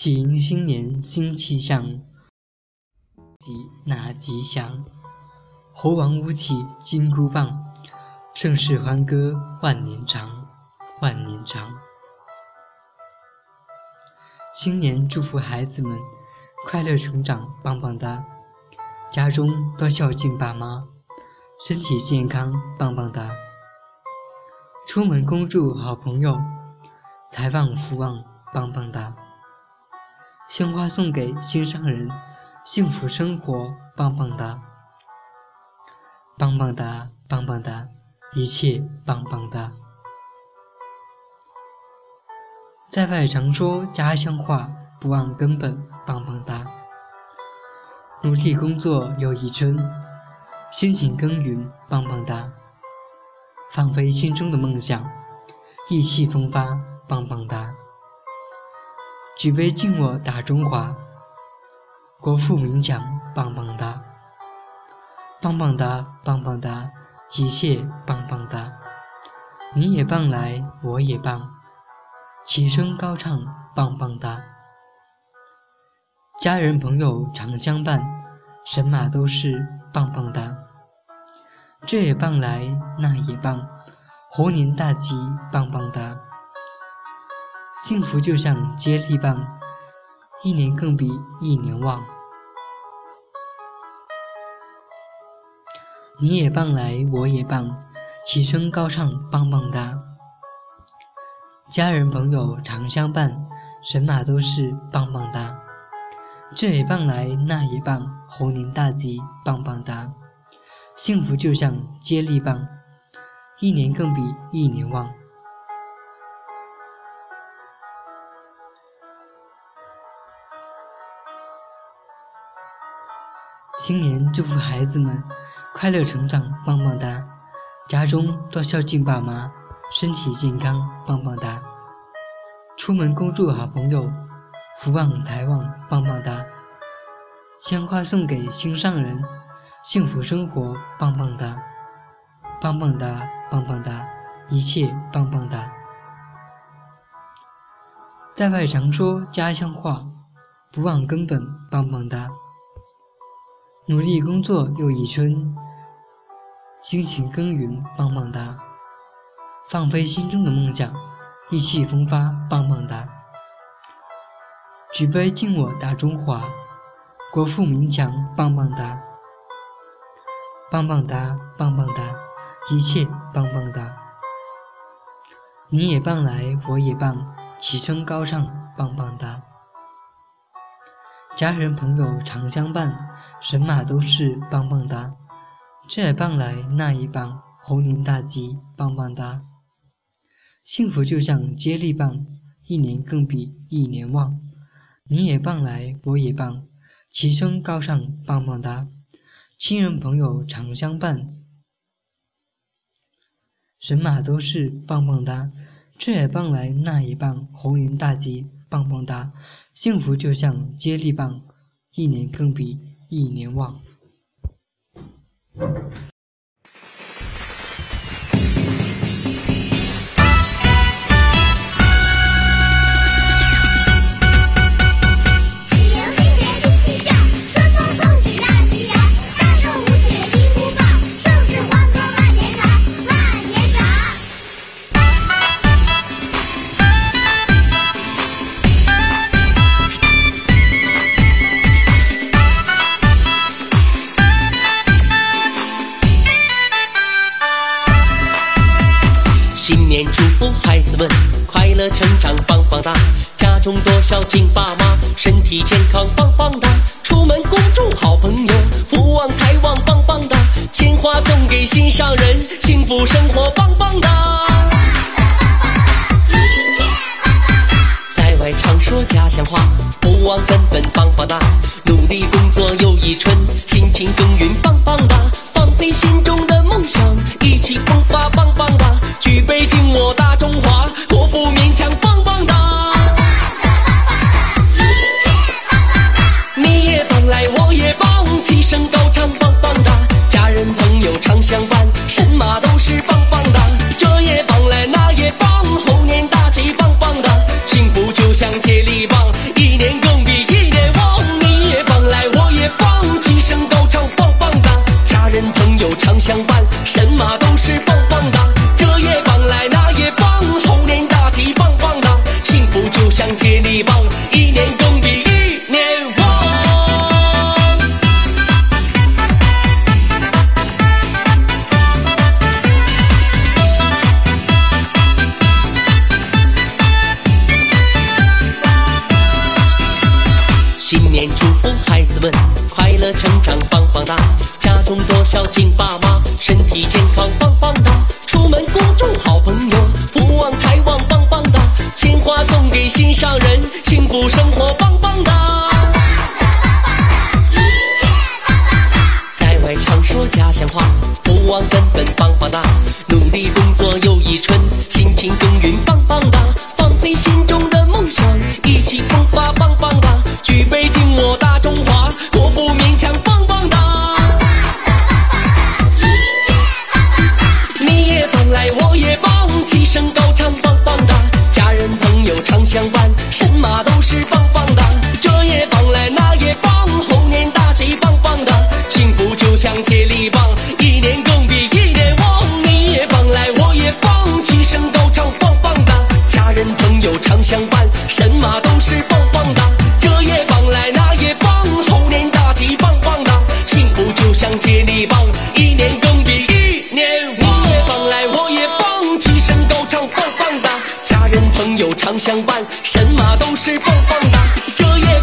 喜迎新年新气象，吉纳吉祥。猴王舞起金箍棒，盛世欢歌万年长，万年长。新年祝福孩子们快乐成长，棒棒哒！家中多孝敬爸妈，身体健康，棒棒哒！出门恭祝好朋友，财旺福旺，棒棒哒！鲜花送给心上人，幸福生活棒棒哒，棒棒哒，棒棒哒，一切棒棒哒。在外常说家乡话，不忘根本棒棒哒。努力工作又一春，辛勤耕耘棒棒哒。放飞心中的梦想，意气风发棒棒哒。举杯敬我大中华，国富民强棒棒哒，棒棒哒棒棒哒，一切棒棒哒，你也棒来我也棒，齐声高唱棒棒哒，家人朋友常相伴，神马都是棒棒哒，这也棒来那也棒，猴年大吉棒棒哒。幸福就像接力棒，一年更比一年旺。你也棒来，我也棒，齐声高唱棒棒哒。家人朋友常相伴，神马都是棒棒哒。这也棒来，那也棒，猴年大吉棒棒哒。幸福就像接力棒，一年更比一年旺。新年祝福孩子们快乐成长，棒棒哒！家中多孝敬爸妈，身体健康，棒棒哒！出门恭祝好朋友，福旺财旺，棒棒哒！鲜花送给心上人，幸福生活，棒棒哒！棒棒哒，棒棒哒，一切棒棒哒！在外常说家乡话，不忘根本，棒棒哒！努力工作又一春，辛勤耕耘棒棒哒，放飞心中的梦想，意气风发棒棒哒。举杯敬我大中华，国富民强棒棒哒，棒棒哒棒棒哒，一切棒棒哒。你也棒来我也棒，齐声高唱棒棒哒。家人朋友常相伴，神马都是棒棒哒，这也棒来那也棒，猴年大吉棒棒哒。幸福就像接力棒，一年更比一年旺。你也棒来我也棒，齐声高唱棒棒哒。亲人朋友常相伴，神马都是棒棒哒，这也棒来那也棒，猴年大吉。棒棒哒，幸福就像接力棒，一年更比一年旺。新年祝福孩子们快乐成长，棒棒哒！家中多孝敬爸妈，身体健康，棒棒哒！出门恭祝好朋友，福旺财旺，棒棒哒！鲜花送给心上人，幸福生活，棒棒哒！在外常说家乡话，不忘根本，棒棒哒！努力工作又一春，辛勤耕耘，棒棒朋新年祝福孩子们快乐成长，棒棒哒！家中多孝敬爸妈，身体健康，棒棒哒！出门恭祝好朋友，福旺财旺，棒棒哒！鲜花送给心上人，幸福生活，棒棒哒！在外常说家乡话，不忘根本，棒棒哒！努力工作又一春，辛勤耕耘，棒棒哒！人朋友常相伴，神马都是棒棒哒！这也棒来，那也棒，猴年大吉，棒棒哒！幸福就像接力棒，一年更比一年旺。你也棒来，我也棒，齐声高唱，棒棒哒！家人朋友常相伴，神马都有常相伴，神马都是棒棒哒！这夜